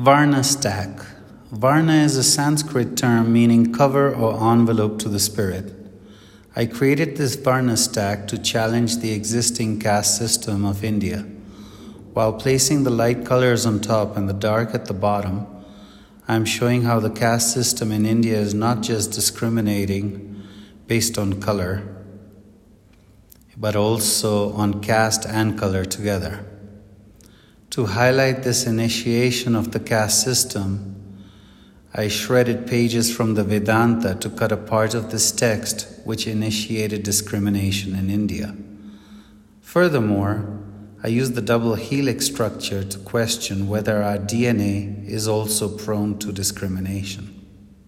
Varna stack. Varna is a Sanskrit term meaning cover or envelope to the spirit. I created this Varna stack to challenge the existing caste system of India. While placing the light colors on top and the dark at the bottom, I am showing how the caste system in India is not just discriminating based on color, but also on caste and color together. To highlight this initiation of the caste system, I shredded pages from the Vedanta to cut a part of this text which initiated discrimination in India. Furthermore, I used the double helix structure to question whether our DNA is also prone to discrimination.